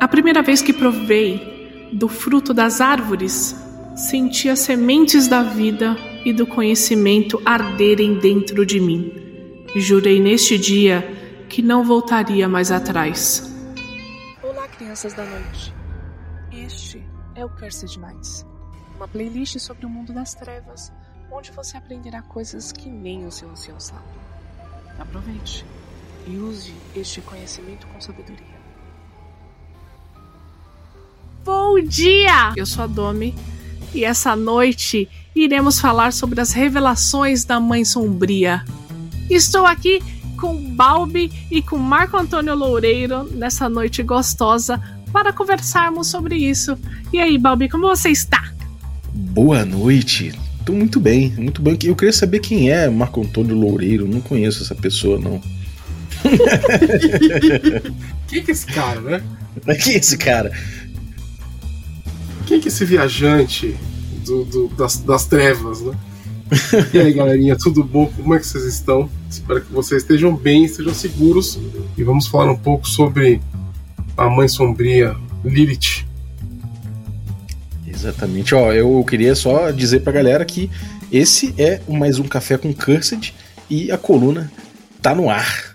A primeira vez que provei do fruto das árvores, senti as sementes da vida e do conhecimento arderem dentro de mim. Jurei neste dia que não voltaria mais atrás. Olá, crianças da noite. Este é o Cursed Minds, uma playlist sobre o mundo das trevas, onde você aprenderá coisas que nem o seu ancião sabe. Aproveite e use este conhecimento com sabedoria. Bom dia! Eu sou a Domi e essa noite iremos falar sobre as revelações da Mãe Sombria. Estou aqui com Balbi e com Marco Antônio Loureiro nessa noite gostosa para conversarmos sobre isso. E aí, Balbi, como você está? Boa noite. Tô muito bem, muito bem. Eu queria saber quem é Marco Antônio Loureiro. Não conheço essa pessoa, não. Quem que é esse cara, né? Quem é esse cara? Quem que é esse viajante do, do- das, das trevas, né? E aí, galerinha, tudo bom? Como é que vocês estão? Espero que vocês estejam bem, estejam seguros. E vamos falar um pouco sobre a mãe sombria, Lilith. Exatamente. Ó, eu queria só dizer pra galera que esse é mais um Café com Cursed e a coluna tá no ar.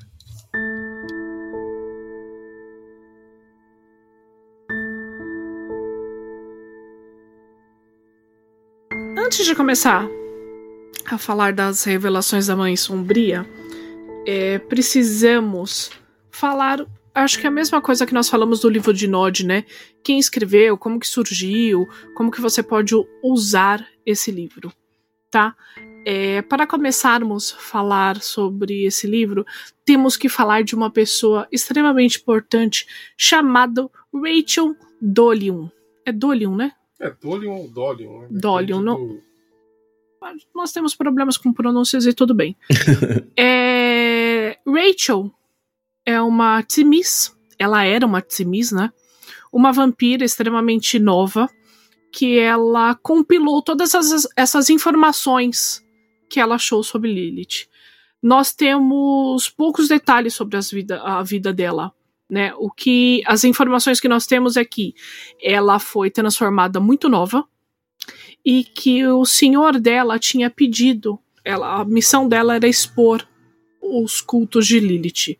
Antes de começar a falar das revelações da Mãe Sombria, é, precisamos falar, acho que é a mesma coisa que nós falamos do livro de Nod, né? Quem escreveu, como que surgiu, como que você pode usar esse livro, tá? É, para começarmos a falar sobre esse livro, temos que falar de uma pessoa extremamente importante chamada Rachel Dolium. É Dolium, né? É Dolion ou Dolion? Né? Dolion, não- do- nós temos problemas com pronúncias e tudo bem. É, Rachel é uma Timis, ela era uma Timis, né? Uma vampira extremamente nova que ela compilou todas essas, essas informações que ela achou sobre Lilith. Nós temos poucos detalhes sobre as vida, a vida dela. Né? O que as informações que nós temos é que ela foi transformada muito nova, e que o senhor dela tinha pedido, ela, a missão dela era expor os cultos de Lilith.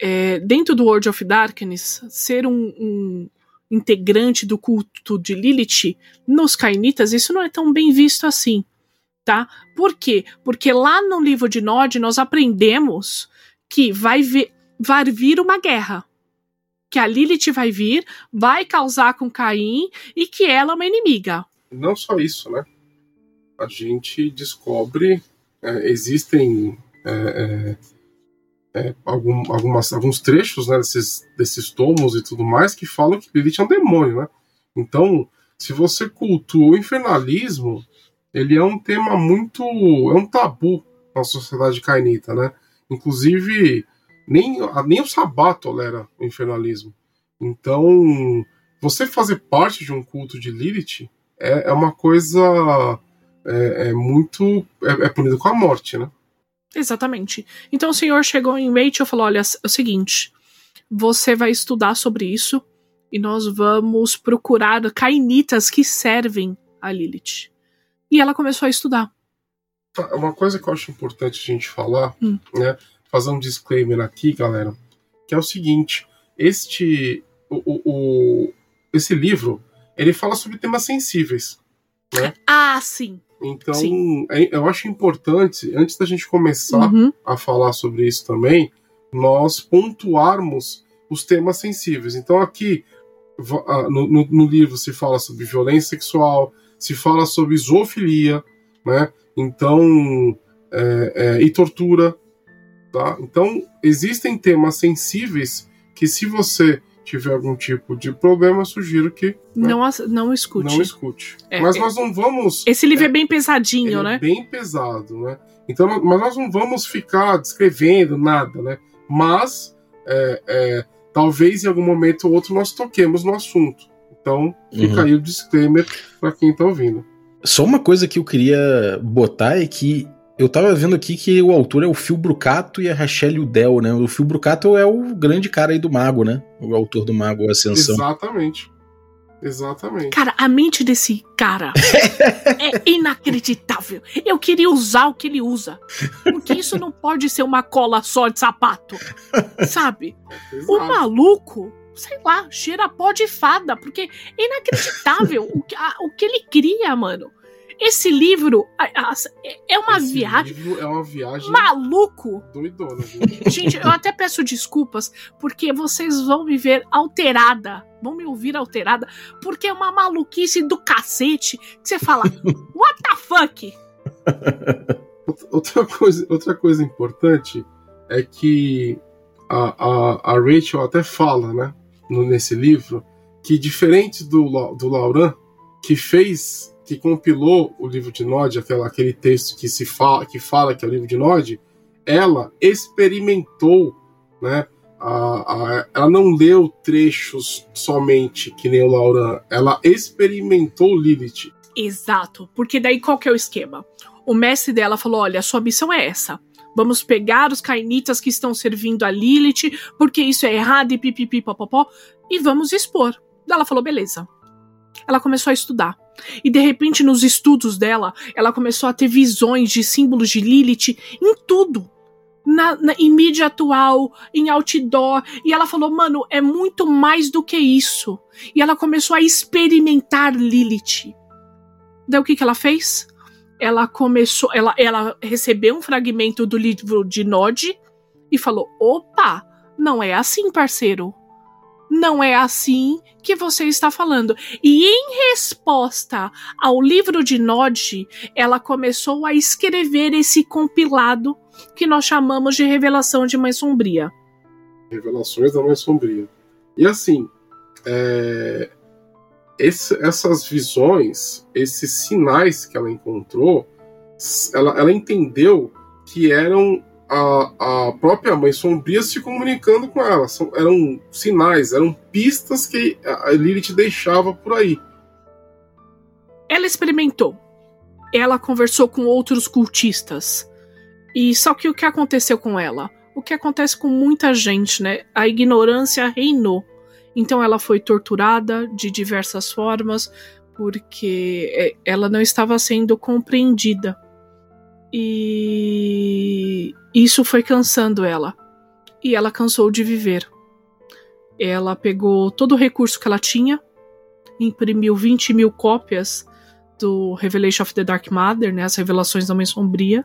É, dentro do World of Darkness, ser um, um integrante do culto de Lilith, nos Cainitas, isso não é tão bem visto assim, tá? Por quê? Porque lá no livro de Nod nós aprendemos que vai, vir vai vir uma guerra. Que a Lilith vai vir, vai causar com Caim e que ela é uma inimiga. Não só isso, né? A gente descobre, é, existem é, é, é, algum- algumas, alguns trechos né, desses, desses tomos e tudo mais que falam que Lilith é um demônio, né? Então, se você cultua o infernalismo, ele é um tema muito. é um tabu na sociedade cainita, né? Inclusive, nem, nem o Sabá tolera o infernalismo. Então, você fazer parte de um culto de Lilith é, é uma coisa é, é muito. É, é punido com a morte, né? Exatamente. Então o senhor chegou em Rachel e falou: olha, é o seguinte, você vai estudar sobre isso e nós vamos procurar cainitas que servem a Lilith. E ela começou a estudar. Uma coisa que eu acho importante a gente falar, Hum. né? Fazer um disclaimer aqui, galera, que é o seguinte: este. O, o- esse livro ele fala sobre temas sensíveis. Ah, sim. Então, Sim. é- eu acho importante, antes da gente começar Uhum. a falar sobre isso também, nós pontuarmos os temas sensíveis. Então, aqui no, no- no livro se fala sobre violência sexual, se fala sobre zoofilia, né? Então, é, é, e tortura, tá? Então, existem temas sensíveis que, se você tiver algum tipo de problema, eu sugiro que né, Não, as- não escute. não escute. É, Mas é- nós não vamos Esse livro é, bem ele pesadinho, é né? bem pesado, né? Então, mas nós não vamos ficar descrevendo nada, né? Mas é, é, talvez em algum momento ou outro nós toquemos no assunto. Então, fica Uhum. aí o disclaimer para quem tá ouvindo. Só uma coisa que eu queria botar é que Eu tava vendo aqui que o autor é o Phil Brucato e a Rachel Udell, né? O Phil Brucato é o grande cara aí do Mago, né? O autor do Mago Ascensão. Exatamente. Exatamente. Cara, a mente desse cara é inacreditável. Eu queria usar o que ele usa. Porque isso não pode ser uma cola só de sapato. Sabe? Exato. O maluco, sei lá, cheira pó de fada. Porque é inacreditável o, que, a- o que ele cria, mano. Esse livro é uma Esse viagem. É uma viagem Maluco! doidona, gente. Gente, eu até peço desculpas, porque vocês vão me ver alterada. Vão me ouvir alterada, porque é uma maluquice do cacete que você fala, what the fuck? Outra coisa, outra coisa importante é que a, a, a Rachel até fala, né, no, nesse livro, que diferente do, do Lauran, que fez, que compilou o livro de Nod, aquela, aquele texto que se fala, que fala que é o livro de Nod, ela experimentou, né, a, a- ela não leu trechos somente que nem o Lauran, ela experimentou Lilith. Exato, porque daí qual que é o esquema? O mestre dela falou: olha, sua missão é essa. Vamos pegar os cainitas que estão servindo a Lilith, porque isso é errado e pipipi popopó, e vamos expor. Ela falou: beleza. Ela começou a estudar. E de repente, nos estudos dela, ela começou a ter visões de símbolos de Lilith em tudo. Na, na- em mídia atual, em outdoor. E ela falou: mano, é muito mais do que isso. E ela começou a experimentar Lilith. Daí o que, que ela fez? Ela começou. Ela, ela recebeu um fragmento do livro de Nod e falou: opa, não é assim, parceiro. Não é assim que você está falando. E em resposta ao livro de Nod, ela começou a escrever esse compilado que nós chamamos de Revelação de Mãe Sombria. Revelações da Mãe Sombria. E assim, é, esse- essas visões, esses sinais que ela encontrou, ela, ela entendeu que eram a, a própria Mãe Sombria se comunicando com ela. São- eram sinais, eram pistas que a Lilith deixava por aí. Ela experimentou. Ela conversou com outros cultistas. E só que o que aconteceu com ela? O que acontece com muita gente, né? A ignorância reinou. Então ela foi torturada de diversas formas porque é, ela não estava sendo compreendida. E isso foi cansando ela. E ela cansou de viver. Ela pegou todo o recurso que ela tinha, imprimiu 20 mil cópias do Revelation of the Dark Mother, né, as revelações da Mãe Sombria,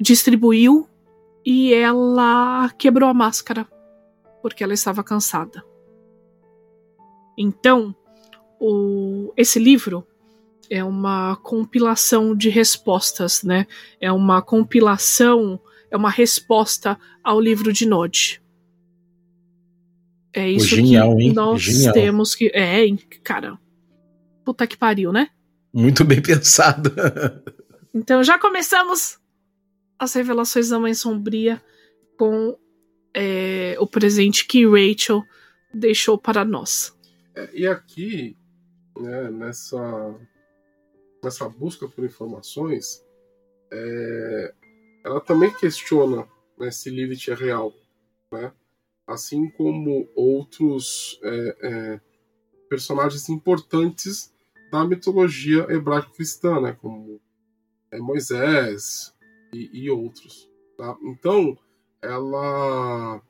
distribuiu e ela quebrou a máscara porque ela estava cansada. Então, o, esse livro é uma compilação de respostas, né? É uma compilação, é uma resposta ao livro de Nod. É isso genial, que hein? nós Genial. temos que. É, hein, cara. Puta que pariu, né? Muito bem pensado. Então já começamos as revelações da Mãe Sombria com é, o presente que Rachel deixou para nós. É, e aqui, né, nessa, nessa busca por informações, é, ela também questiona né, se Lilith é real, né? assim como outros é, é, personagens importantes da mitologia hebraico-cristã, né, como é, Moisés e, e outros. tá? Então, ela,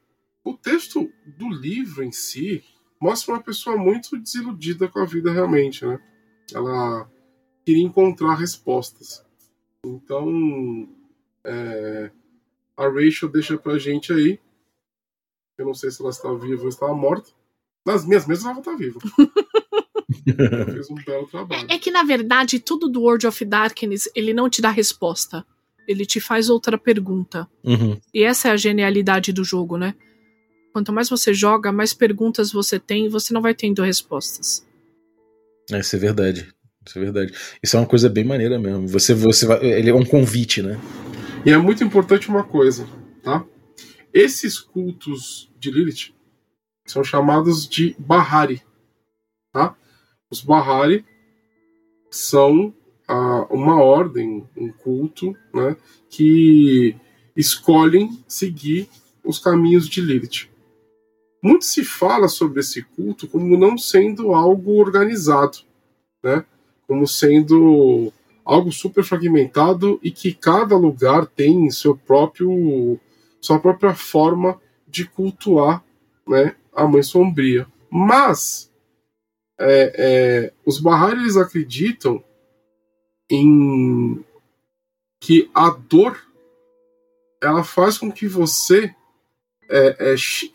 o texto do livro em si mostra uma pessoa muito desiludida com a vida realmente, né? Ela queria encontrar respostas. Então, é, a Rachel deixa pra gente aí. Eu não sei se ela está viva ou está morta. Nas minhas mesas ela está viva. ela fez um belo trabalho. É que na verdade tudo do World of Darkness ele não te dá resposta, ele te faz outra pergunta. Uhum. E essa é a genialidade do jogo, né? Quanto mais você joga, mais perguntas você tem e você não vai tendo respostas. É, Isso é verdade. Isso é verdade. Isso é uma coisa bem maneira mesmo. Você, você vai, ele é um convite, né? E é muito importante uma coisa, tá? Esses cultos de Lilith são chamados de Bahari, tá? Os Bahari são a, uma ordem, um culto, né, que escolhem seguir os caminhos de Lilith. Muito se fala sobre esse culto como não sendo algo organizado, né? Como sendo algo super fragmentado e que cada lugar tem seu próprio sua própria forma de cultuar né, a mãe sombria. Mas é, é, os Bahari eles acreditam em que a dor ela faz com que você é, é,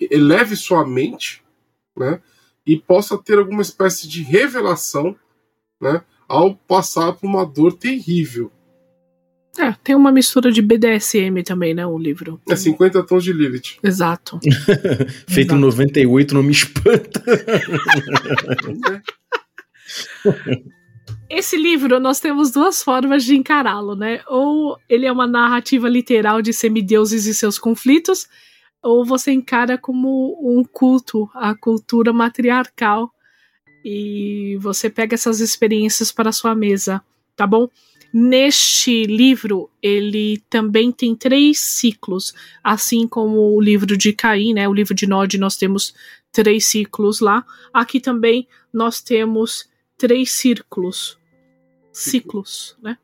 eleve sua mente né, e possa ter alguma espécie de revelação né, ao passar por uma dor terrível. É, tem uma mistura de BDSM também, né? O livro. É 50 tons de Lilith. Exato. Feito em 98 não me espanta. Esse livro, nós temos duas formas de encará-lo, né? Ou ele é uma narrativa literal de semideuses e seus conflitos, ou você encara como um culto à cultura matriarcal e você pega essas experiências para sua mesa, tá bom? Neste livro, ele também tem três ciclos, assim como o livro de Caim, né? O livro de Nod, nós temos três ciclos lá. Aqui também nós temos três círculos. Ciclos, né?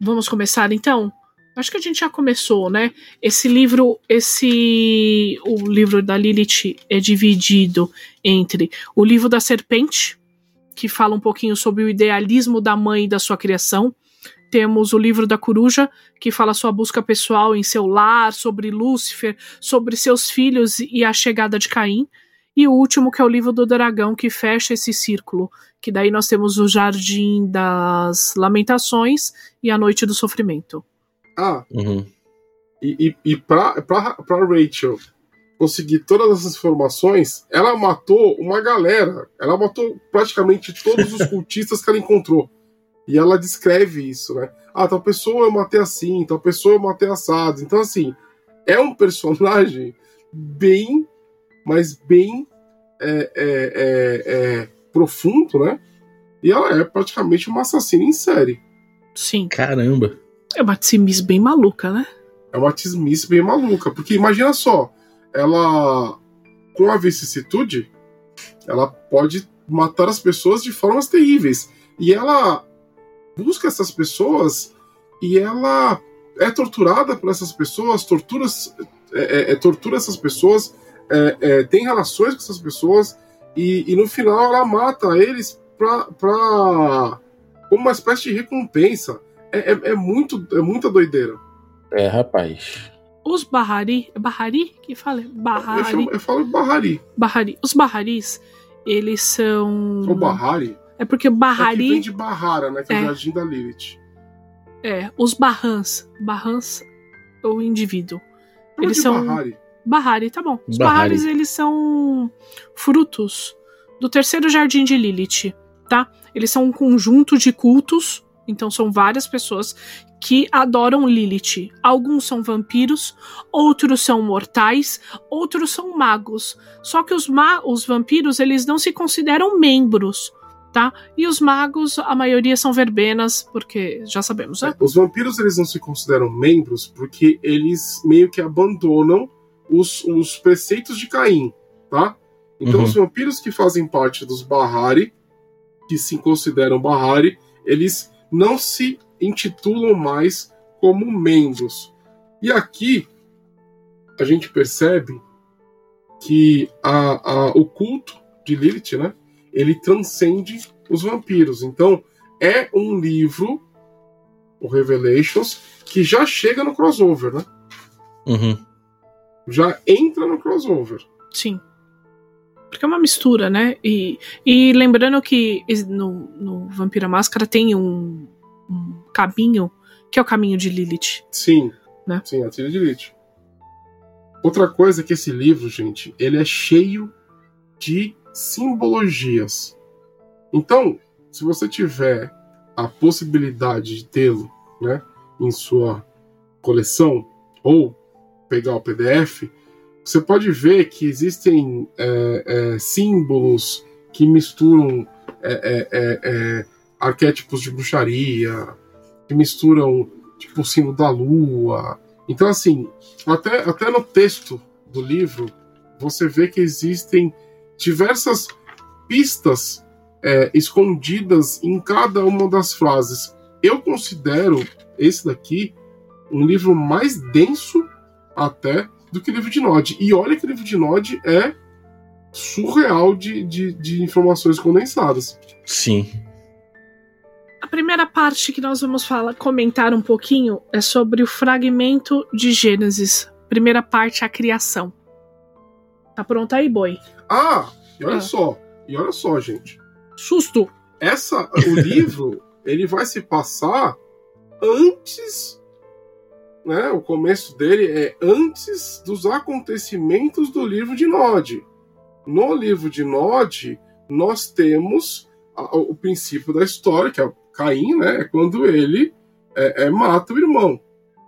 Vamos começar então? Acho que a gente já começou, né? Esse livro, esse o livro da Lilith é dividido entre o livro da serpente, que fala um pouquinho sobre o idealismo da mãe e da sua criação, temos o livro da coruja, que fala sua busca pessoal em seu lar, sobre Lúcifer, sobre seus filhos e a chegada de Caim. E o último, que é o livro do dragão, que fecha esse círculo. Que daí nós temos o Jardim das Lamentações e a Noite do Sofrimento. Ah, Uhum. e, e, e pra, pra, pra Rachel conseguir todas essas informações, ela matou uma galera. Ela matou praticamente todos os cultistas que ela encontrou. E ela descreve isso, né? Ah, tal pessoa eu matei assim, tal pessoa eu matei assado. Então, assim, é um personagem bem, mas bem é, é, é, é, profundo, né? E ela é praticamente uma assassina em série. Sim. Caramba. É uma Tsimis bem maluca, né? É uma tismice bem maluca. Porque imagina só, ela, com a vicissitude, ela pode matar as pessoas de formas terríveis. E ela busca essas pessoas e ela é torturada por essas pessoas, tortura, é, é, é, tortura essas pessoas, é, é, tem relações com essas pessoas e, e no final ela mata eles pra, pra, como uma espécie de recompensa. É, é, é muito, é muita doideira. É, rapaz. Os Bahari. é Bahari? Que fala? Eu, Bahari. chamo, eu falo Bahari. Bahari. Os Baharis, eles são. Ou Bahari. É porque É que vem Bahari. de Bahara, né? Que é, É. o jardim da Lilith. É, os Bahans. Bahans, o indivíduo. Chama Eles de são- Bahari. Bahari, tá bom. Os Bahari. Baharis, eles são frutos do terceiro jardim de Lilith, tá? Eles são um conjunto de cultos, então são várias pessoas que adoram Lilith. Alguns são vampiros, outros são mortais, outros são magos. Só que os, ma os vampiros, eles não se consideram membros, tá? E os magos, a maioria são verbenas, porque já sabemos, né? Os vampiros eles não se consideram membros porque eles meio que abandonam os, os preceitos de Caim, tá? Então Uhum. os vampiros que fazem parte dos Bahari, que se consideram Bahari, eles não se intitulam mais como membros. E aqui a gente percebe que a, a, o culto de Lilith, né? Ele transcende os vampiros. Então é um livro o Revelations, que já chega no crossover, né? Uhum. Já entra no crossover. Sim. Porque é uma mistura, né? E, e lembrando que no, no Vampira Máscara tem um, um caminho, que é o caminho de Lilith. Sim. Né? Sim, a trilha de Lich. Outra coisa é que esse livro, gente, ele é cheio de simbologias. Então, se você tiver a possibilidade de tê-lo, né, em sua coleção ou pegar o PDF, você pode ver que existem é, é, símbolos que misturam é, é, é, é, arquétipos de bruxaria, que misturam tipo o sino da lua. Então, assim, até, até no texto do livro, você vê que existem diversas pistas escondidas em cada uma das frases. Eu considero esse daqui um livro mais denso até do que o livro de Nod. E olha que o livro de Nod é surreal de, de, de informações condensadas. Sim. A primeira parte que nós vamos falar, comentar um pouquinho é sobre o fragmento de Gênesis. Primeira parte, a criação. Tá pronto aí, boi? Ah, e olha ah. só, e olha só, gente. Susto! Essa, o livro, ele vai se passar antes né, o começo dele é antes dos acontecimentos do livro de Nod. No livro de Nod, nós temos a, o princípio da história, que é Caim, né, é quando ele é, é, mata o irmão.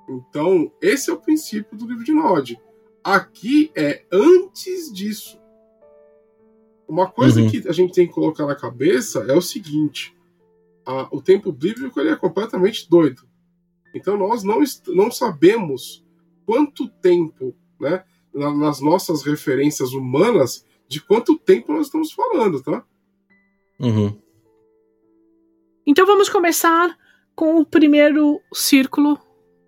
Então, esse é o princípio do livro de Nod. Aqui é antes disso. Uma coisa uhum. que a gente tem que colocar na cabeça é o seguinte: a, o tempo bíblico ele é completamente doido. Então nós não, não sabemos quanto tempo, né, nas nossas referências humanas, de quanto tempo nós estamos falando, tá? Uhum. Então vamos começar com o primeiro círculo,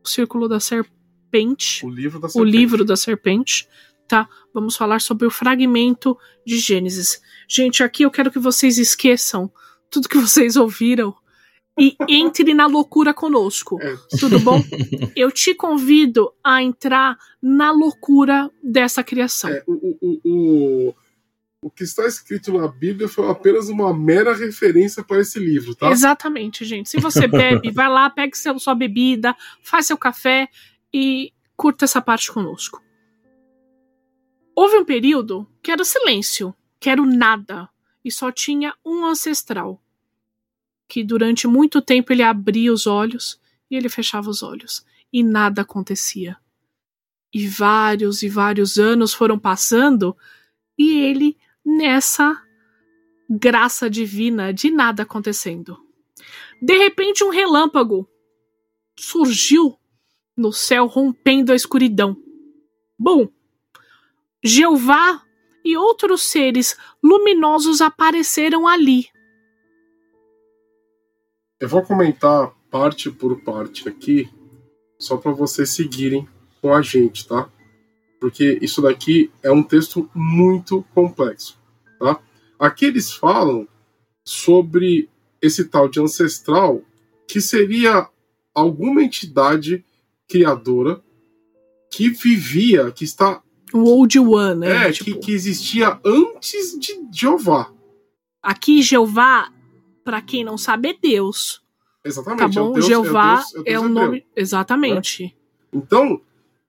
o círculo da serpente. O livro da serpente. O livro da serpente, tá? Vamos falar sobre o fragmento de Gênesis. Gente, aqui eu quero que vocês esqueçam tudo que vocês ouviram e entre na loucura conosco. É. Tudo bom? Eu te convido a entrar na loucura dessa criação. É, o, o, o, o que está escrito na Bíblia foi apenas uma mera referência para esse livro, tá? Exatamente, gente. Se você bebe, vai lá, pegue seu, sua bebida, faz seu café e curta essa parte conosco. Houve um período que era silêncio, que era o nada, e só tinha um ancestral que durante muito tempo ele abria os olhos e ele fechava os olhos e nada acontecia. E vários e vários anos foram passando e ele nessa graça divina de nada acontecendo. De repente, um relâmpago surgiu no céu, rompendo a escuridão. Bom, Jeová e outros seres luminosos apareceram ali, eu vou comentar parte por parte aqui, só para vocês seguirem com a gente, tá? Porque isso daqui é um texto muito complexo, tá? Aqui eles falam sobre esse tal de ancestral que seria alguma entidade criadora que vivia, que está. O Old One, né? É, tipo... que, que existia antes de Jeová. Aqui, Jeová para quem não sabe, é Deus. Exatamente. Tá bom? É o Deus, Jeová é o, Deus, é o é nome. Exatamente. É. Então,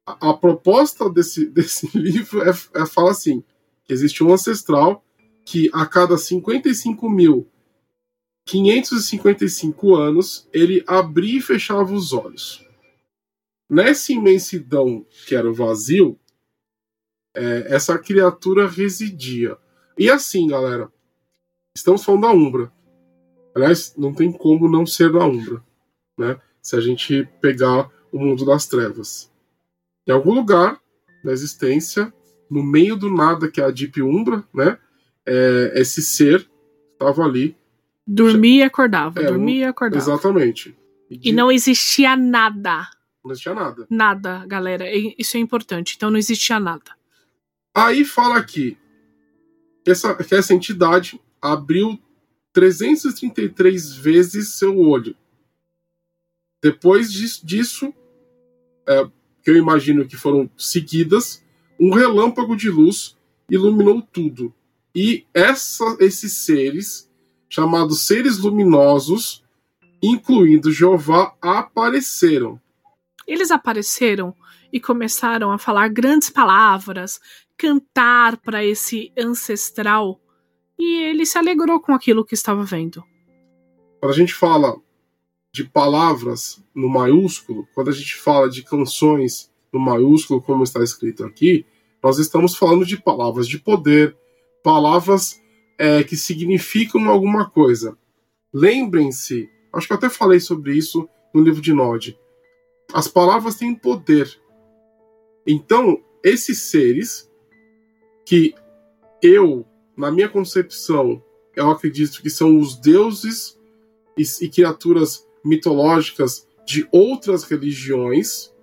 a, a, proposta desse, desse livro é, é fala assim: existe um ancestral que a cada 55.555 anos ele abria e fechava os olhos. Nessa imensidão que era o vazio, é, essa criatura residia. E assim, galera, estamos falando da Umbra. Aliás, não tem como não ser da Umbra, né? Se a gente pegar o mundo das trevas. Em algum lugar da existência, no meio do nada, que é a Deep Umbra, né? É, esse ser estava ali. Dormia e acordava, é, dormia e acordava. Exatamente. E, de... e não existia nada. Não existia nada. Nada, galera. Isso é importante. Então não existia nada. Aí fala aqui essa, que essa entidade abriu 333 vezes seu olho. Depois disso, é, que eu imagino que foram seguidas, um relâmpago de luz iluminou tudo. E essa, esses seres, chamados seres luminosos, incluindo Jeová, apareceram. Eles apareceram e começaram a falar grandes palavras, cantar para esse ancestral e ele se alegrou com aquilo que estava vendo. Quando a gente fala de palavras no maiúsculo, quando a gente fala de canções no maiúsculo, como está escrito aqui, nós estamos falando de palavras de poder, palavras é, que significam alguma coisa. lembrem-se, acho que eu até falei sobre isso no livro de Nod. As palavras têm poder. Então, esses seres que eu, na minha concepção, eu acredito que são os deuses e, e criaturas mitológicas de outras religiões,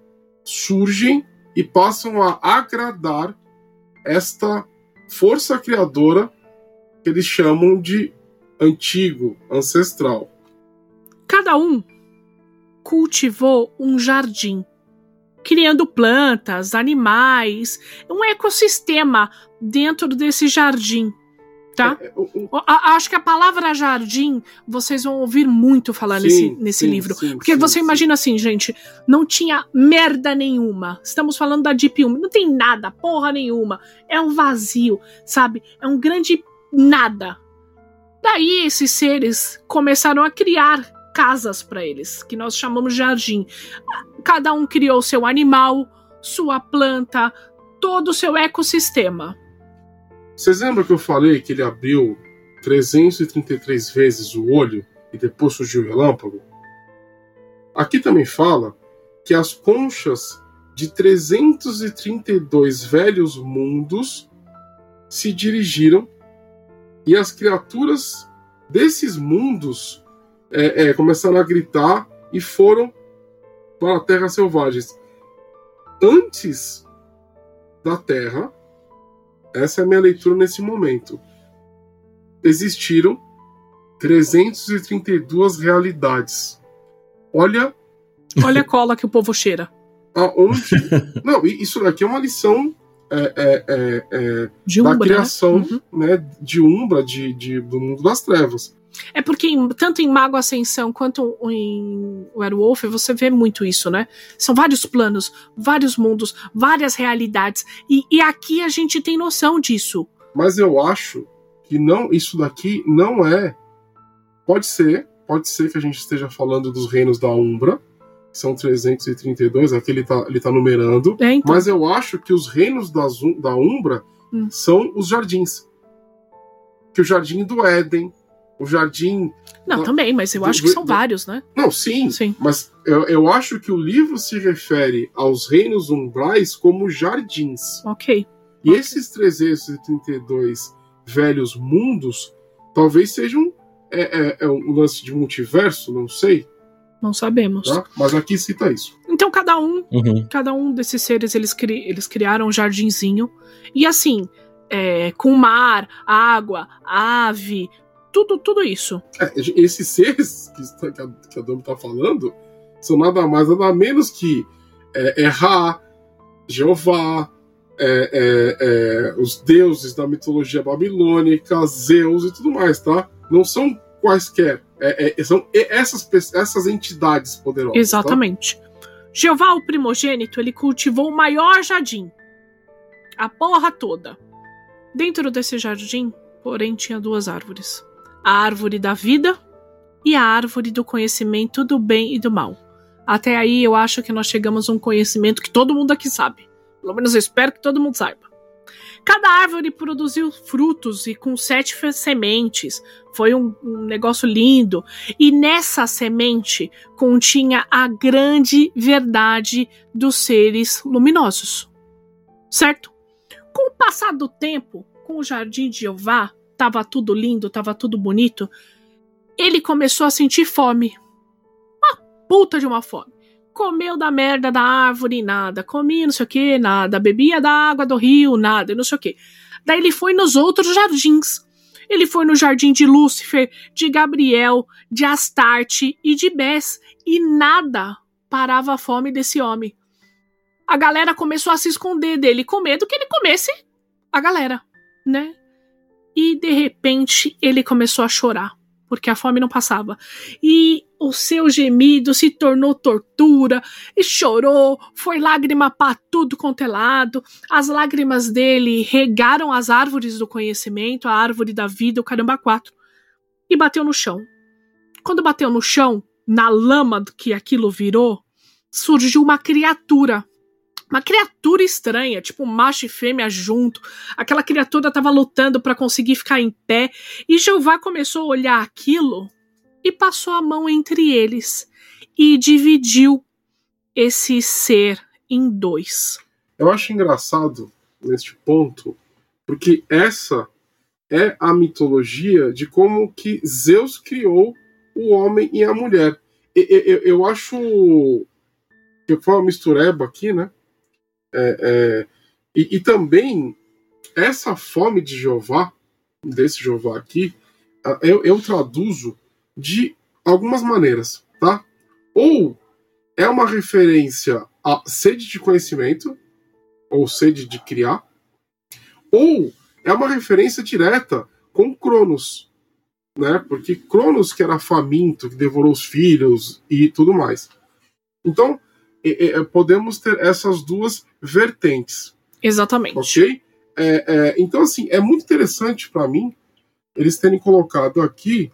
surgem e passam a agradar esta força criadora que eles chamam de antigo, ancestral. Cada um cultivou um jardim, criando plantas, animais, um ecossistema dentro desse jardim. Tá? É, é acho que a palavra jardim vocês vão ouvir muito falar sim, nesse, nesse sim, livro. Sim, porque você imagina assim, gente, não tinha merda nenhuma. Estamos falando da Deep 1, não tem nada, porra nenhuma. É um vazio, sabe? É um grande nada. Daí esses seres começaram a criar casas para eles, que nós chamamos de jardim. Cada um criou seu animal, sua planta, todo o seu ecossistema. Vocês lembram que eu falei que ele abriu 333 vezes o olho e depois surgiu o relâmpago? Aqui também fala que as conchas de 332 velhos mundos se dirigiram e as criaturas desses mundos é, é, começaram a gritar e foram para a Terra Selvagens. Antes da Terra, essa é a minha leitura nesse momento, existiram 332 realidades. Olha. Olha a cola que o povo cheira. Aonde. Não, isso daqui é uma lição é, é, é, é da Umbra, né? criação né? Uhum. né? de Umbra, de, de, do mundo das trevas. É porque em, tanto em Mago Ascensão quanto em Werewolf você vê muito isso, né? São vários planos, vários mundos, várias realidades. E, e aqui a gente tem noção disso. Mas eu acho que não, isso daqui não é. Pode ser, pode ser que a gente esteja falando dos reinos da Umbra, que são 332, aqui ele tá, ele tá numerando. É, então. Mas eu acho que os reinos das, da Umbra hum. são os jardins. Que o jardim do Éden, o jardim. Não, também, mas eu do, acho que são do, vários, né? Não, sim. sim. Mas eu, eu acho que o livro se refere aos reinos umbrais como jardins. Ok. E okay. esses 332 velhos mundos talvez sejam é, é, é um lance de multiverso, não sei. Não sabemos. Tá? Mas aqui cita isso. Então cada um, uhum. cada um desses seres eles, cri, eles criaram um jardinzinho e assim, é, com mar, água, ave, tudo, tudo isso. É, esses seres que, que, a, que a Dom tá falando são nada mais, nada menos que é, é Ra, Jeová, é, é, é, os deuses da mitologia babilônica, Zeus e tudo mais, tá? Não são quaisquer. É, é, são essas, essas entidades poderosas. Tá? Exatamente. Tá? Jeová, o primogênito, ele cultivou o maior jardim. A porra toda. Dentro desse jardim, porém, tinha duas árvores a árvore da vida e a árvore do conhecimento do bem e do mal. Até aí eu acho que nós chegamos a um conhecimento que todo mundo aqui sabe. Pelo menos eu espero que todo mundo saiba. Cada árvore produziu frutos e com sete sementes. Foi um, um, negócio lindo. E nessa semente continha a grande verdade dos seres luminosos. Certo? Com o passar do tempo, com o jardim de Jeová, tava tudo lindo, tava tudo bonito, ele começou a sentir fome. Uma puta de uma fome. Comeu da merda da árvore, nada. Comia não sei o que, nada. Bebia da água do rio, nada, não sei o que. Daí ele foi nos outros jardins. Ele foi no jardim de Lúcifer, de Gabriel, de Astarte e de Bess. E nada parava a fome desse homem. A galera começou a se esconder dele com medo que ele comesse a galera, né? E de repente ele começou a chorar, porque a fome não passava. E o seu gemido se tornou tortura, e chorou, foi lágrima para tudo quanto é lado. As lágrimas dele regaram as árvores do conhecimento, a árvore da vida, o caramba quatro, e bateu no chão. Quando bateu no chão, na lama que aquilo virou, surgiu uma criatura uma criatura estranha, tipo macho e fêmea junto. Aquela criatura estava lutando para conseguir ficar em pé. E Jeová começou a olhar aquilo e passou a mão entre eles e dividiu esse ser em dois. Eu acho engraçado neste ponto, porque essa é a mitologia de como que Zeus criou o homem e a mulher. Eu, eu, acho que foi uma mistureba aqui, né? É, é, e, e, também essa fome de Jeová, desse Jeová aqui, eu, eu traduzo de algumas maneiras, tá? Ou é uma referência à sede de conhecimento, ou sede de criar, ou é uma referência direta com Cronos, né? Porque Cronos que era faminto, que devorou os filhos e tudo mais. Então, podemos ter essas duas vertentes. Exatamente. Ok? É, é então, assim, é muito interessante para mim eles terem colocado aqui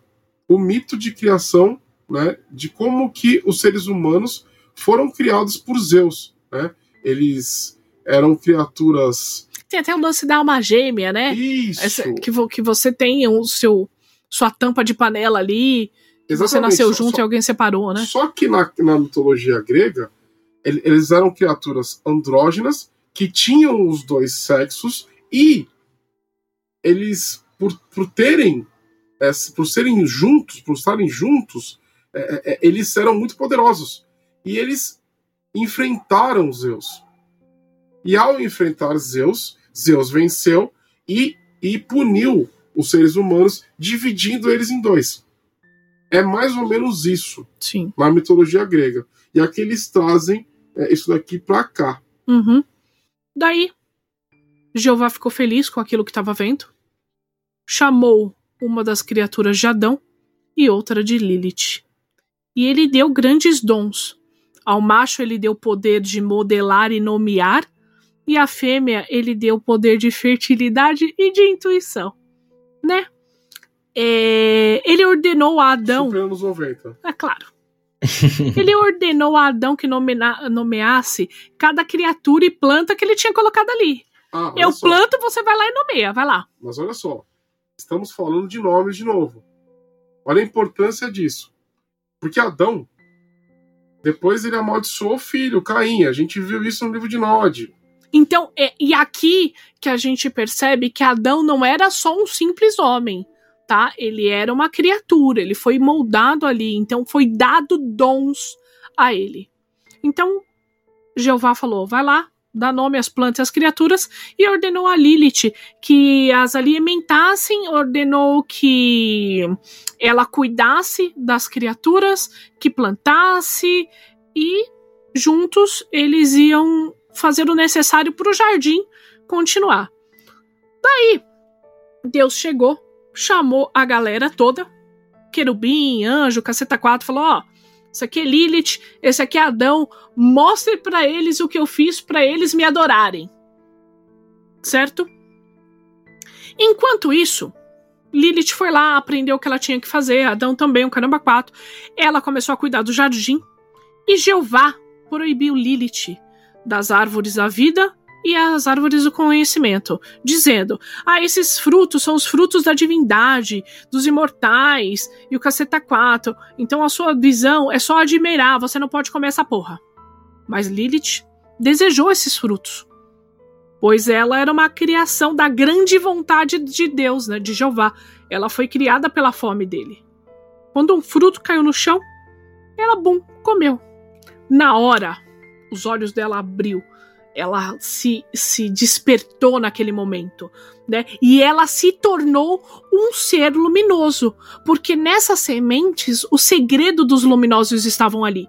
o mito de criação, né? De como que os seres humanos foram criados por Zeus, né? Eles eram criaturas. Tem até o lance da alma gêmea, né? Isso. Essa, que, que você tem o seu sua tampa de panela ali. Exatamente. Você nasceu junto só, e alguém separou, né? Só que na, na mitologia grega, eles eram criaturas andrógenas que tinham os dois sexos e eles, por, por terem, é, por serem juntos, por estarem juntos, é, é, eles eram muito poderosos. E eles enfrentaram Zeus. E ao enfrentar Zeus, Zeus venceu e, e puniu os seres humanos, dividindo eles em dois. É mais ou menos isso Sim. na mitologia grega. E aqui eles trazem é, isso daqui para cá. Uhum. Daí, Jeová ficou feliz com aquilo que estava vendo, chamou uma das criaturas de Adão e outra de Lilith. E ele deu grandes dons. Ao macho ele deu poder de modelar e nomear, e à fêmea ele deu poder de fertilidade e de intuição né? É, ele ordenou a Adão. Supremos 90. É claro. ele ordenou a Adão que nomeasse cada criatura e planta que ele tinha colocado ali. Ah, Eu só. planto, você vai lá e nomeia, vai lá. Mas olha só, estamos falando de nomes de novo. Olha a importância disso. Porque Adão, depois ele amaldiçoou o filho, Caim. A gente viu isso no livro de Nod. Então, é, e aqui que a gente percebe que Adão não era só um simples homem, tá? Ele era uma criatura, ele foi moldado ali, então foi dado dons a ele. Então, Jeová falou: vai lá, dá nome às plantas e às criaturas, e ordenou a Lilith que as alimentassem, ordenou que ela cuidasse das criaturas, que plantasse, e juntos eles iam fazer o necessário para o jardim continuar. Daí, Deus chegou, chamou a galera toda, querubim, anjo, caceta 4, falou: ó, isso aqui é Lilith, esse aqui é Adão, mostre para eles o que eu fiz para eles me adorarem. Certo? Enquanto isso, Lilith foi lá, aprendeu o que ela tinha que fazer, Adão também, o caramba 4. Ela começou a cuidar do jardim e Jeová proibiu Lilith das árvores da vida e as árvores do conhecimento, dizendo: Ah, esses frutos são os frutos da divindade, dos imortais e o caceta 4. Então a sua visão é só admirar, você não pode comer essa porra. Mas Lilith desejou esses frutos, pois ela era uma criação da grande vontade de Deus, né, de Jeová. Ela foi criada pela fome dele. Quando um fruto caiu no chão, ela, bum, comeu. Na hora, os olhos dela abriu, ela se, se despertou naquele momento, né? E ela se tornou um ser luminoso, porque nessas sementes o segredo dos luminosos estavam ali.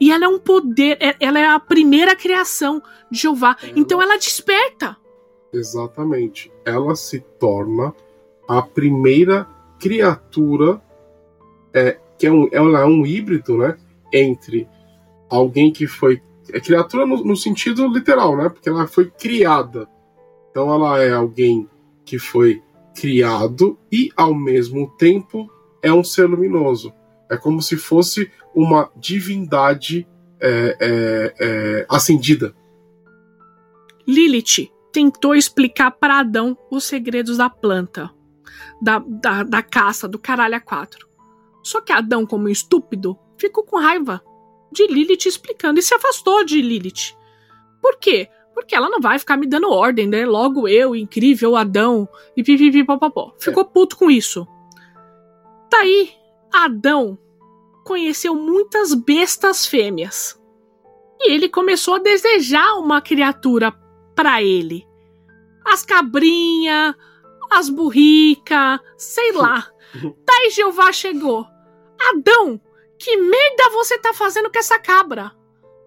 E ela é um poder, é, ela é a primeira criação de Jeová. Ela... Então ela desperta. Exatamente. Ela se torna a primeira criatura é, que é um, ela é um híbrido, né? Entre alguém que foi. É criatura no, no, sentido literal, né? Porque ela foi criada. Então ela é alguém que foi criado e, ao mesmo tempo, é um ser luminoso. É como se fosse uma divindade é, é, é, acendida. Lilith tentou explicar para Adão os segredos da planta, da, da, da caça, do caralho a quatro. Só que Adão, como estúpido, ficou com raiva de Lilith explicando e se afastou de Lilith. Por quê? Porque ela não vai ficar me dando ordem, né? Logo eu, incrível Adão, e pipipipopopó. Ficou puto com isso. Daí, Adão conheceu muitas bestas fêmeas. E ele começou a desejar uma criatura para ele. As cabrinhas, as burricas, sei lá. Daí Jeová chegou. Adão, que merda você tá fazendo com essa cabra?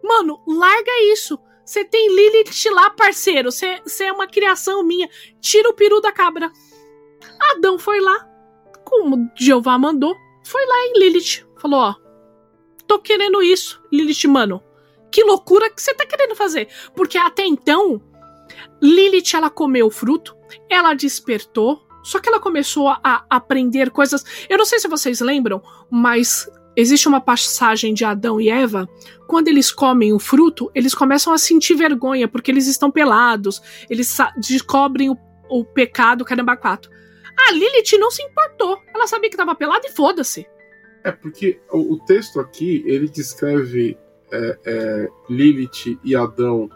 Mano, larga isso. Você tem Lilith lá, parceiro. Você é uma criação minha. Tira o peru da cabra. Adão foi lá, como Jeová mandou, foi lá em Lilith. Falou: Ó, tô querendo isso, Lilith, mano. Que loucura que você tá querendo fazer. Porque até então, Lilith ela comeu o fruto, ela despertou, só que ela começou a aprender coisas. Eu não sei se vocês lembram, mas Existe uma passagem de Adão e Eva, quando eles comem o fruto, eles começam a sentir vergonha, porque eles estão pelados, eles descobrem o, o pecado caramba quatro. A Lilith não se importou, ela sabia que estava pelada e foda-se. É, porque o, o, texto aqui, ele descreve é, é, Lilith e Adão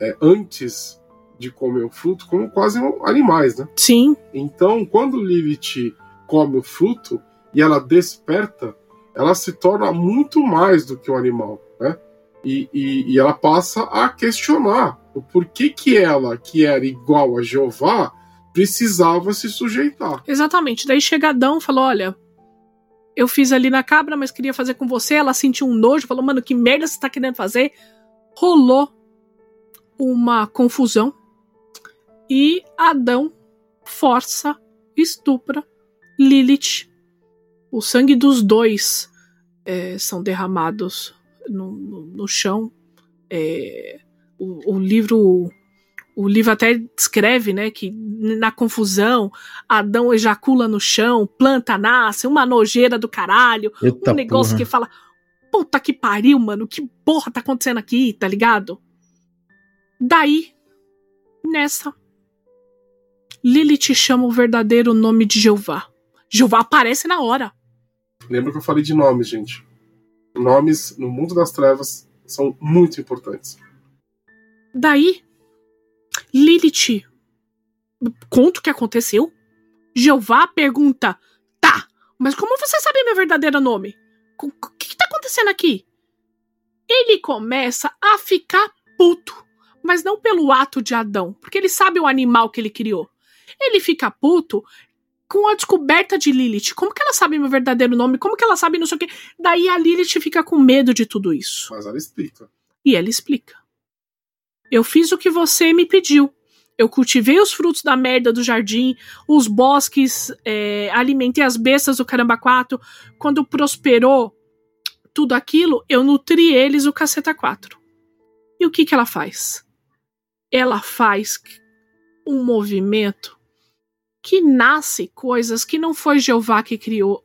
é, antes de comer o fruto como quase animais, né? Sim. Então, quando Lilith come o fruto e ela desperta, ela se torna muito mais do que um animal, né? E, e, e, ela passa a questionar o porquê que ela, que era igual a Jeová, precisava se sujeitar. Exatamente. Daí chega Adão e falou: Olha, eu fiz ali na cabra, mas queria fazer com você. Ela sentiu um nojo, falou: Mano, que merda você tá querendo fazer? Rolou uma confusão e Adão força, estupra Lilith o sangue dos dois é, são derramados no, no, no chão. É, o, o, livro o livro até descreve, né, que na confusão Adão ejacula no chão, planta nasce, uma nojeira do caralho, Eita um negócio porra. que fala, puta que pariu, mano, que porra tá acontecendo aqui, tá ligado? Daí, nessa, Lilith chama o verdadeiro nome de Jeová. Jeová aparece na hora. Lembra que eu falei de nomes, gente. Nomes no mundo das trevas são muito importantes. Daí, Lilith conta o que aconteceu. Jeová pergunta: Tá, mas como você sabe meu verdadeiro nome? O que, que tá acontecendo aqui? Ele começa a ficar puto, mas não pelo ato de Adão, porque ele sabe o animal que ele criou. Ele fica puto com a descoberta de Lilith. Como que ela sabe meu verdadeiro nome? Como que ela sabe não sei o quê? Daí a Lilith fica com medo de tudo isso. Mas ela explica. E ela explica. Eu fiz o que você me pediu. Eu cultivei os frutos da merda do jardim, os bosques, é, alimentei as bestas do caramba quatro. Quando prosperou tudo aquilo, eu nutri eles o caceta quatro. E o que que ela faz? Ela faz um movimento que nasce coisas que não foi Jeová que criou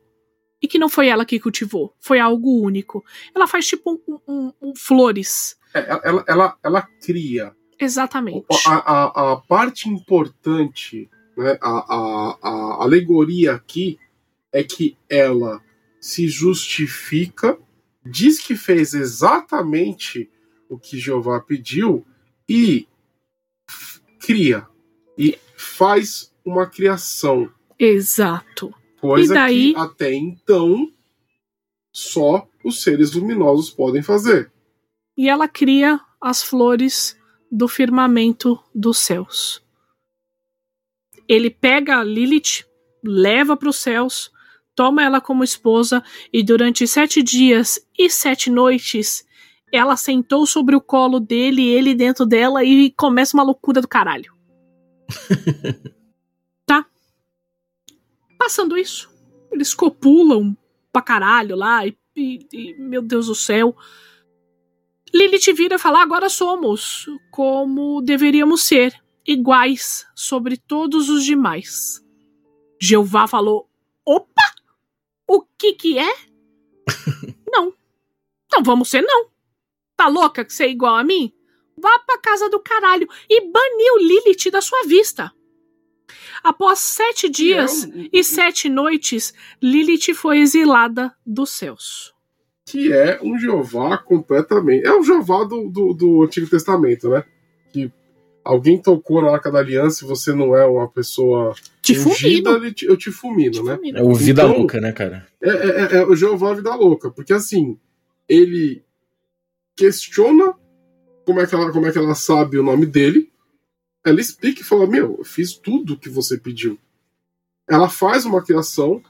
e que não foi ela que cultivou. Foi algo único. Ela faz tipo um, um, um flores. É, ela, ela, ela cria. Exatamente. A, a, a parte importante, né, a, a, a alegoria aqui é que ela se justifica, diz que fez exatamente o que Jeová pediu e cria. E faz uma criação. Exato. Coisa daí... que até então só os seres luminosos podem fazer. E ela cria as flores do firmamento dos céus. Ele pega a Lilith, leva para os céus, toma ela como esposa e durante sete dias e sete noites ela sentou sobre o colo dele, ele dentro dela e começa uma loucura do caralho. Passando isso, eles copulam pra caralho lá e, e, e meu Deus do céu. Lilith vira e fala: agora somos como deveríamos ser, iguais sobre todos os demais. Jeová falou: opa! O que que é? não. Não vamos ser, não. Tá louca que você é igual a mim? Vá pra casa do caralho e baniu Lilith da sua vista. Após sete dias é um- e sete noites, Lilith foi exilada dos céus. que é um Jeová completamente. É o Jeová do, do, do Antigo Testamento, né? Que alguém tocou na Arca da Aliança e você não é uma pessoa Te ungida, eu te fulmino, Te né? É o Vida Então- Louca, né, cara? É, é, é- é o Jeová Vida Louca, porque assim, ele questiona como é, que ela, como é que ela sabe o nome dele, ela explica e fala: Meu, eu fiz tudo que você pediu. Ela faz uma criação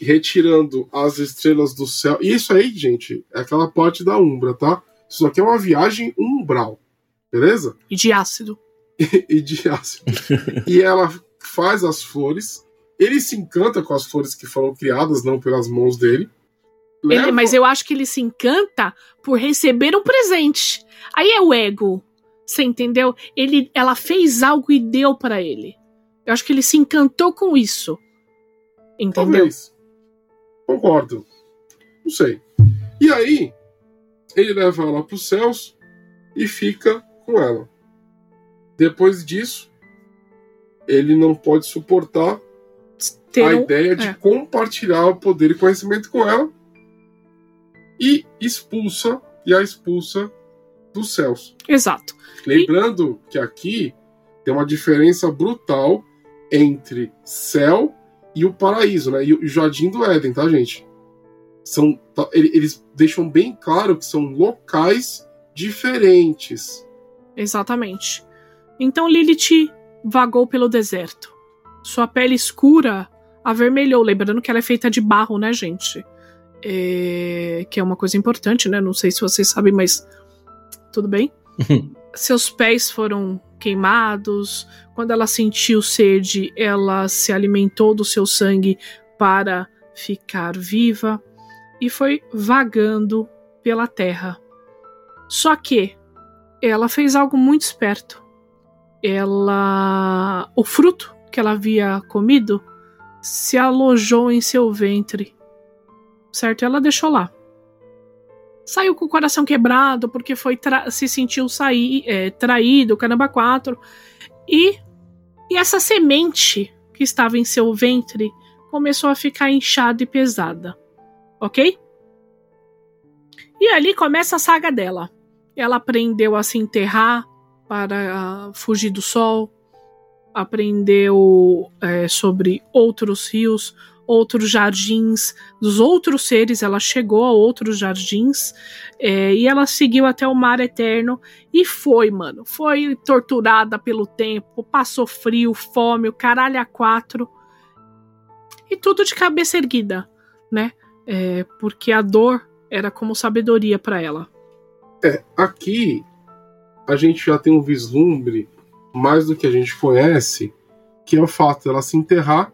retirando as estrelas do céu. E isso aí, gente, é aquela parte da Umbra, tá? Isso aqui é uma viagem umbral, beleza? E de ácido. e de ácido. e ela faz as flores. Ele se encanta com as flores que foram criadas, não pelas mãos dele. Ele- mas eu acho que ele se encanta por receber um presente. Aí é o ego. Você entendeu? Ele, ela fez algo e deu pra ele. Eu acho que ele se encantou com isso. Entendeu? Talvez. Concordo. Não sei. E aí, ele leva ela para os céus e fica com ela. Depois disso, ele não pode suportar Ter a ideia de é. compartilhar o poder e conhecimento com ela e expulsa e a expulsa dos céus. Exato. Lembrando que aqui tem uma diferença brutal entre céu e o paraíso, né? E o jardim do Éden, tá, gente? São, tá, ele- eles deixam bem claro que são locais diferentes. Exatamente. Então Lilith vagou pelo deserto. Sua pele escura avermelhou, lembrando que ela é feita de barro, né, gente? É, Que é uma coisa importante, né? Não sei se vocês sabem, mas tudo bem. Seus pés foram queimados. Quando ela sentiu sede, ela se alimentou do seu sangue para ficar viva e foi vagando pela terra. Só que ela fez algo muito esperto. Ela. O fruto que ela havia comido se alojou em seu ventre. Certo? Ela deixou lá. Saiu com o coração quebrado porque foi se sentiu sair, é, traído, caramba, quatro. E, e essa semente que estava em seu ventre começou a ficar inchada e pesada. Ok? E ali começa a saga dela. Ela aprendeu a se enterrar para fugir do sol, aprendeu é, sobre outros rios, outros jardins, dos outros seres. Ela chegou a outros jardins é, e ela seguiu até o mar eterno e foi, mano. Foi torturada pelo tempo, passou frio, fome, o caralho a quatro. E tudo de cabeça erguida, né? É, porque a dor era como sabedoria para ela. É, aqui a gente já tem um vislumbre mais do que a gente conhece, que é o fato dela se enterrar,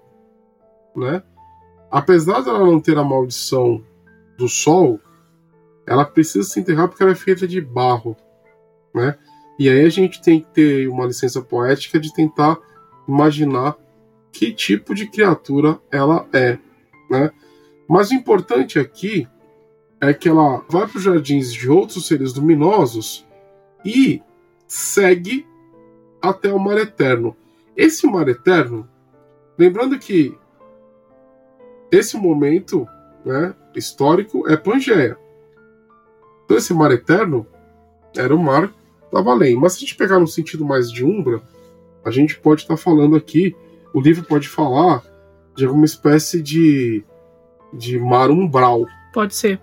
né? Apesar dela não ter a maldição do sol, ela precisa se enterrar porque ela é feita de barro, né? E aí a gente tem que ter uma licença poética de tentar imaginar que tipo de criatura ela é, né? Mas o importante aqui é que ela vai para os jardins de outros seres luminosos e segue até o mar eterno. Esse mar eterno, lembrando que esse momento né, histórico é Pangeia. Então esse mar eterno era o mar da Valém. Mas se a gente pegar no sentido mais de Umbra, a gente pode estar falando aqui, o livro pode falar de alguma espécie de, de mar umbral. Pode ser.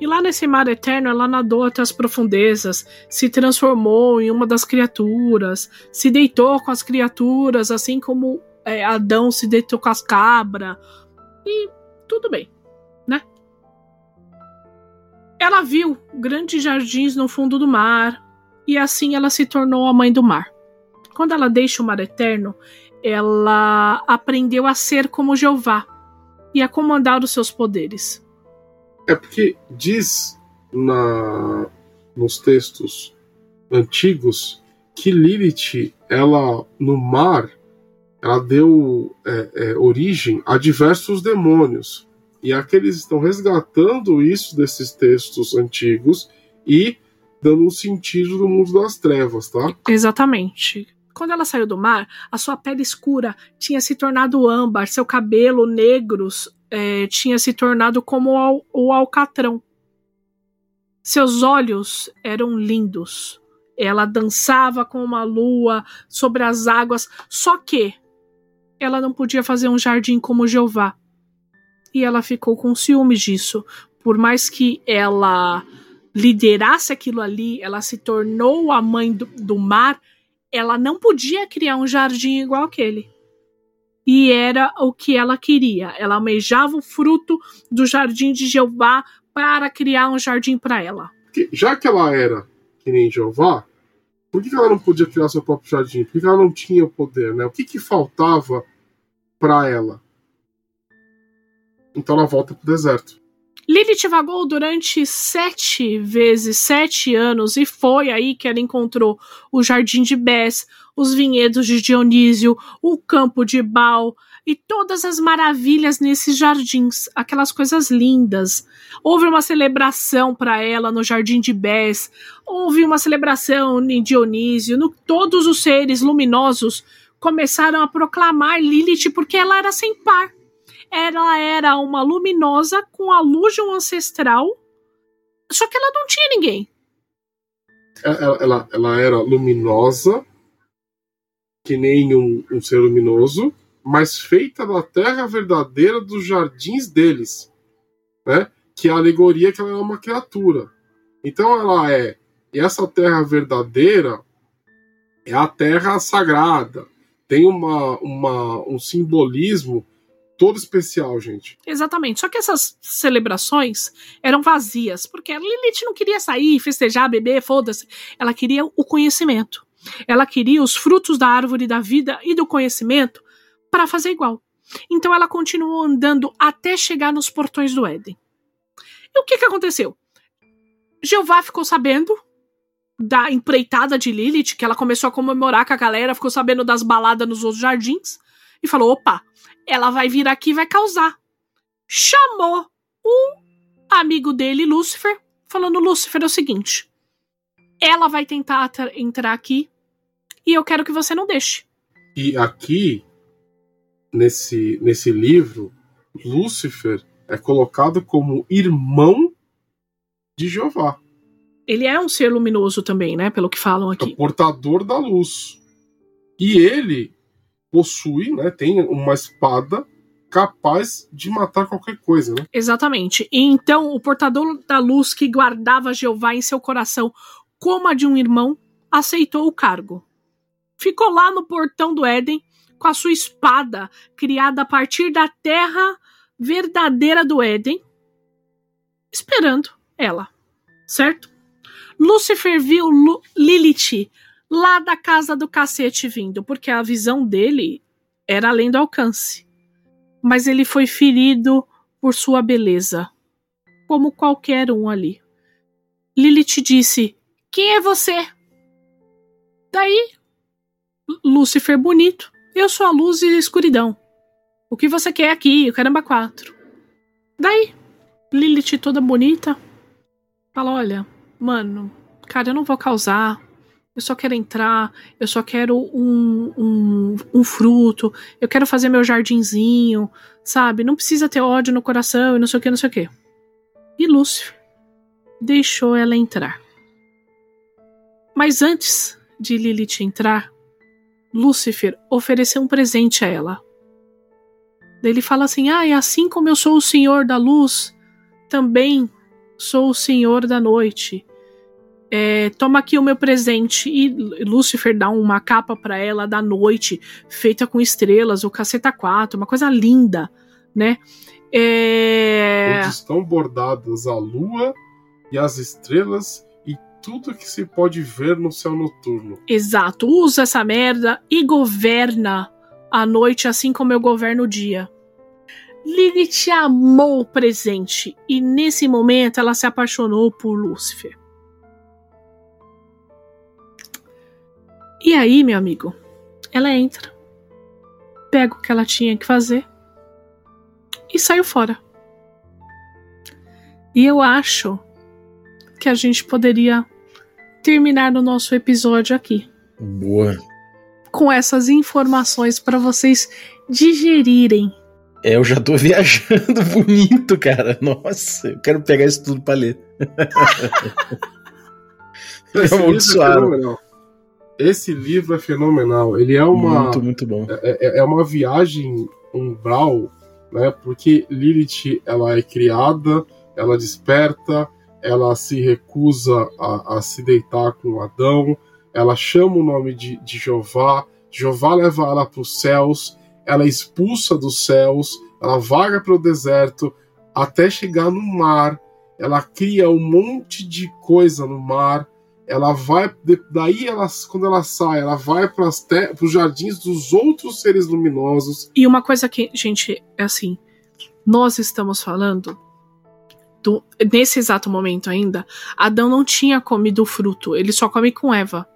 E lá nesse mar eterno, ela nadou até as profundezas, se transformou em uma das criaturas, se deitou com as criaturas, assim como é, Adão se deitou com as cabras. E tudo bem, né? Ela viu grandes jardins no fundo do mar, e assim ela se tornou a mãe do mar. Quando ela deixa o mar eterno, ela aprendeu a ser como Jeová e a comandar os seus poderes. É porque diz na, nos textos antigos que Lilith, ela no mar, ela deu é, é, origem a diversos demônios. E aqueles estão resgatando isso desses textos antigos e dando um sentido do mundo das trevas, tá? Exatamente. Quando ela saiu do mar, a sua pele escura tinha se tornado âmbar, seu cabelo negros é, tinha se tornado como o, al o alcatrão. Seus olhos eram lindos. Ela dançava com uma lua sobre as águas, só que ela não podia fazer um jardim como Jeová. E ela ficou com ciúmes disso. Por mais que ela liderasse aquilo ali, ela se tornou a mãe do, do mar, ela não podia criar um jardim igual aquele. E era o que ela queria. Ela almejava o fruto do jardim de Jeová para criar um jardim para ela. Já que ela era que nem Jeová, por que ela não podia criar seu próprio jardim? Por que ela não tinha o poder, né? O que, que faltava para ela? Então ela volta pro deserto. Lilith vagou durante sete vezes, sete anos, e foi aí que ela encontrou o jardim de Bess, os vinhedos de Dionísio, o campo de Baal e todas as maravilhas nesses jardins, aquelas coisas lindas. Houve uma celebração para ela no jardim de Bess, houve uma celebração em Dionísio, no, todos os seres luminosos começaram a proclamar Lilith porque ela era sem par ela era uma luminosa com a luz de um ancestral, só que ela não tinha ninguém. Ela, ela, ela era luminosa, que nem um, um ser luminoso, mas feita da terra verdadeira dos jardins deles, né? Que é a alegoria que ela é uma criatura. Então ela é, e essa terra verdadeira é a terra sagrada. Tem uma, uma, um simbolismo todo especial, gente. Exatamente. Só que essas celebrações eram vazias, porque a Lilith não queria sair, festejar, beber, foda-se. Ela queria o conhecimento. Ela queria os frutos da árvore da vida e do conhecimento para fazer igual. Então ela continuou andando até chegar nos portões do Éden. E o que, que aconteceu? Jeová ficou sabendo da empreitada de Lilith, que ela começou a comemorar com a galera, ficou sabendo das baladas nos outros jardins, e falou: opa, ela vai vir aqui e vai causar. Chamou um amigo dele, Lúcifer, falando: Lúcifer, é o seguinte. Ela vai tentar entrar aqui e eu quero que você não deixe. E aqui, nesse, nesse livro, Lúcifer é colocado como irmão de Jeová. Ele é um ser luminoso também, né? Pelo que falam aqui. É o portador da luz. E ele possui, né, tem uma espada capaz de matar qualquer coisa, né? Exatamente. E então o portador da luz que guardava Jeová em seu coração como a de um irmão aceitou o cargo. Ficou lá no portão do Éden com a sua espada criada a partir da terra verdadeira do Éden, esperando ela, certo? Lúcifer viu Lu Lilith lá da casa do cacete vindo, porque a visão dele era além do alcance. Mas ele foi ferido por sua beleza, como qualquer um ali. Lilith disse: Quem é você? Daí, Lúcifer bonito, eu sou a luz e a escuridão. O que você quer aqui? O caramba quatro. Daí, Lilith toda bonita, fala: Olha, mano, cara, eu não vou causar eu só quero entrar, eu só quero um, um, um, fruto, eu quero fazer meu jardinzinho, sabe? Não precisa ter ódio no coração e não sei o que, não sei o que. E Lúcifer deixou ela entrar. Mas antes de Lilith entrar, Lúcifer ofereceu um presente a ela. Ele fala assim: Ah, e assim como eu sou o senhor da luz, também sou o senhor da noite é, toma aqui o meu presente. E Lúcifer dá uma capa para ela da noite, feita com estrelas, o caceta 4, uma coisa linda, né? É... Onde estão bordadas a lua e as estrelas tudo que se pode ver no céu noturno. Exato, usa essa merda e governa a noite assim como eu governo o dia. Lilith amou o presente e nesse momento ela se apaixonou por Lúcifer. E aí, meu amigo, ela entra, pega o que ela tinha que fazer e saiu fora. E eu acho que a gente poderia terminar o nosso episódio aqui. Boa. com essas informações para vocês digerirem. É, eu já tô viajando bonito, cara. Nossa, eu quero pegar isso tudo pra ler. Esse, livro é fenomenal. Esse livro é fenomenal. Ele é uma. Muito, muito bom. É, é, é uma viagem umbral, né? Porque Lilith ela é criada, ela desperta, ela se recusa a, a se deitar com Adão, ela chama o nome de, de Jeová, Jeová leva ela para os céus, ela é expulsa dos céus, ela vaga para o deserto até chegar no mar, ela cria um monte de coisa no mar, ela vai daí ela quando ela sai ela vai para os jardins dos outros seres luminosos. E uma coisa que gente é assim nós estamos falando do, nesse exato momento ainda Adão não tinha comido o fruto ele só come com Eva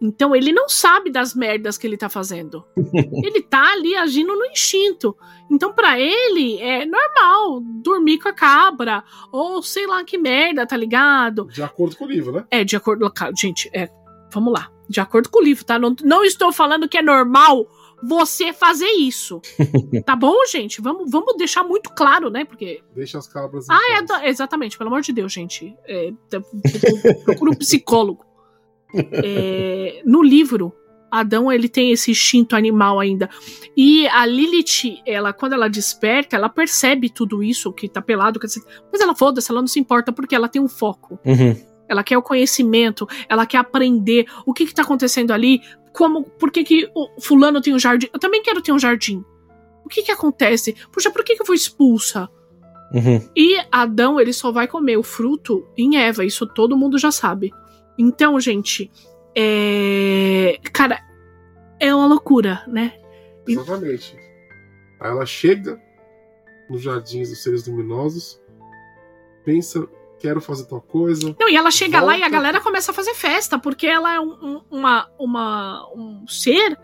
então ele não sabe das merdas que ele tá fazendo. ele tá ali agindo no instinto. Então para ele é normal dormir com a cabra ou sei lá que merda, tá ligado? De acordo com o livro, né? É, de acordo com gente, é, vamos lá. De acordo com o livro, tá? Não, não estou falando que é normal você fazer isso. tá bom, gente? Vamos, vamos deixar muito claro, né? Porque. Deixa as cabras. Ah, é, exatamente, pelo amor de Deus, gente. É, procura um psicólogo. É, no livro, Adão ele tem esse instinto animal ainda. E a Lilith, ela quando ela desperta, ela percebe tudo isso que tá pelado, mas ela foda-se, ela não se importa porque ela tem um foco. Uhum. Ela quer o conhecimento, ela quer aprender o que que tá acontecendo ali, como, por que que o fulano tem um jardim? Eu também quero ter um jardim. O que que acontece? Puxa, por que que eu fui expulsa? Uhum. E Adão, ele só vai comer o fruto em Eva, isso todo mundo já sabe. Então, gente, é. Cara, é uma loucura, né? Exatamente. Aí ela chega nos jardins dos seres luminosos, pensa, quero fazer tal coisa. Não, e ela chega volta. lá e a galera começa a fazer festa, porque ela é um, um uma, uma, um ser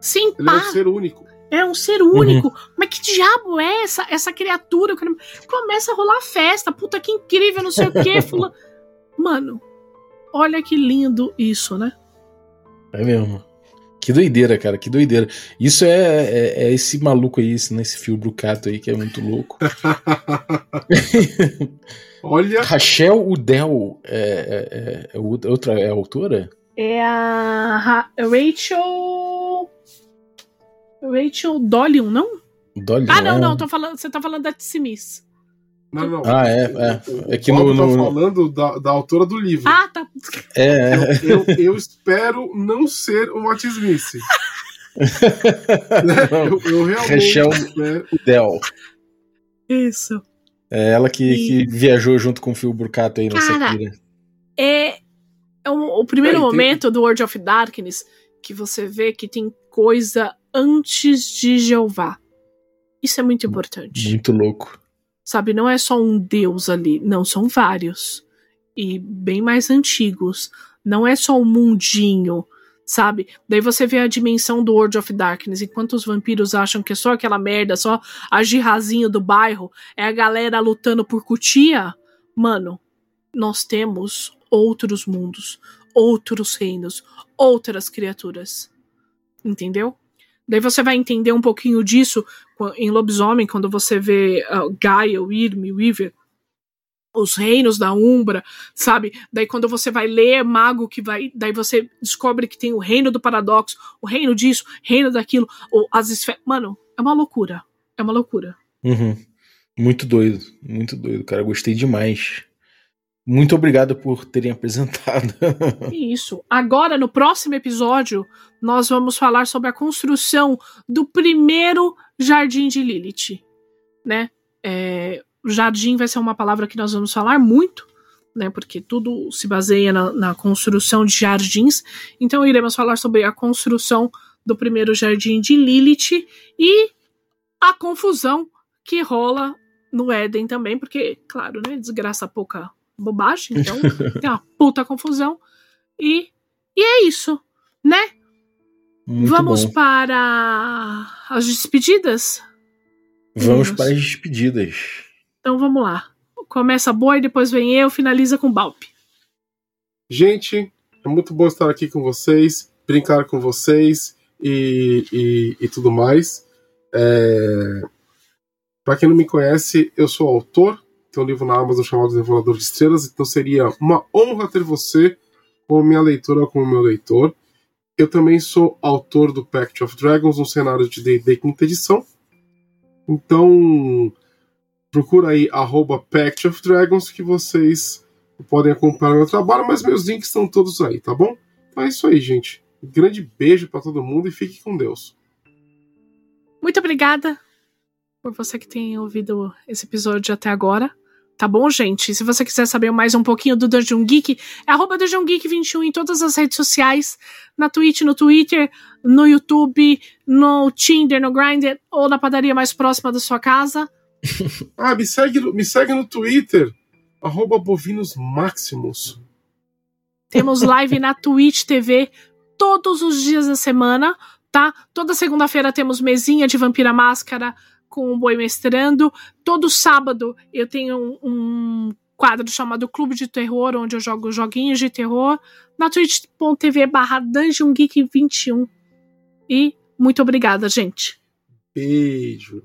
sem Ele par. é um ser único. É um ser único. Uhum. Mas que diabo é essa, essa criatura? Começa a rolar festa. Puta que incrível, não sei o que. Fula... Mano, Olha que lindo isso, né? É mesmo. Que doideira, cara, que doideira. Isso é, é, é esse maluco aí, esse, né, esse fio brucato aí que é muito louco. Olha. Rachel Udell é, é, é, é, outra é a autora? É a Ra Rachel. Rachel Dolion, não? Dolion. Ah, não, não, tô falando, você tá falando da Smith. Não, não. Ah, é. É, é que no, no, tá falando da, da autora do livro. Ah, tá. É. Eu, eu, eu espero não ser o Matt Smith. eu, eu realmente Rachel espero. Del. Isso. É ela que, e... que viajou junto com o Phil Burcato aí nessa Cara, É, é o, o primeiro é, momento tem... do World of Darkness que você vê que tem coisa antes de Jeová. Isso é muito importante. Muito louco. Sabe, não é só um deus ali, não, são vários. E bem mais antigos. Não é só um mundinho, sabe? Daí você vê a dimensão do World of Darkness, enquanto os vampiros acham que é só aquela merda, só a girrazinha do bairro, é a galera lutando por cutia. Mano, nós temos outros mundos, outros reinos, outras criaturas. Entendeu? Daí você vai entender um pouquinho disso em Lobisomem, quando você vê uh, Gaia, Irme, Weaver, os reinos da Umbra, sabe? Daí quando você vai ler Mago, que vai. Daí você descobre que tem o reino do paradoxo, o reino disso, reino daquilo, ou as esferas. Mano, é uma loucura. É uma loucura. Uhum. Muito doido, muito doido, cara. Gostei demais. Muito obrigado por terem apresentado. Isso. Agora, no próximo episódio, nós vamos falar sobre a construção do primeiro jardim de Lilith. Né? É, jardim vai ser uma palavra que nós vamos falar muito, né? Porque tudo se baseia na, na construção de jardins. Então, iremos falar sobre a construção do primeiro jardim de Lilith e a confusão que rola no Éden também, porque, claro, né? Desgraça pouca bobagem, então tem uma puta confusão. E, e é isso, né? Muito Vamos bom. para as despedidas? Vamos para as despedidas. Então vamos lá. Começa boa e depois vem eu, finaliza com Balp. Gente, é muito bom estar aqui com vocês. brincar com vocês e, e, e tudo mais. É... Para quem não me conhece, eu sou autor, tem um livro na Amazon chamado Devorador de Estrelas, então seria uma honra ter você como minha leitora ou como meu leitor. Eu também sou autor do Pact of Dragons, um cenário de D&D quinta edição. Então, procura aí arroba Pact of Dragons que vocês podem acompanhar meu trabalho, mas meus links estão todos aí, tá bom? Então é isso aí, gente. Um grande beijo para todo mundo e fique com Deus. Muito obrigada por você que tem ouvido esse episódio até agora. Tá bom, gente? Se você quiser saber mais um pouquinho do Dungeon Geek, é arroba Dungeon Geek 21 em todas as redes sociais, na Twitch, no Twitter, no YouTube, no Tinder, no Grindr ou na padaria mais próxima da sua casa. ah, me segue, me segue no Twitter, arroba Bovinos Maximus. Temos live na Twitch TV todos os dias da semana, tá? Toda segunda-feira temos mesinha de Vampira Máscara com o Boi Mestrando. Todo sábado eu tenho um, um quadro chamado Clube de Terror, onde eu jogo joguinhos de terror, na twitch.tv barra Dungeon Geek 21. E muito obrigada, gente. Beijo.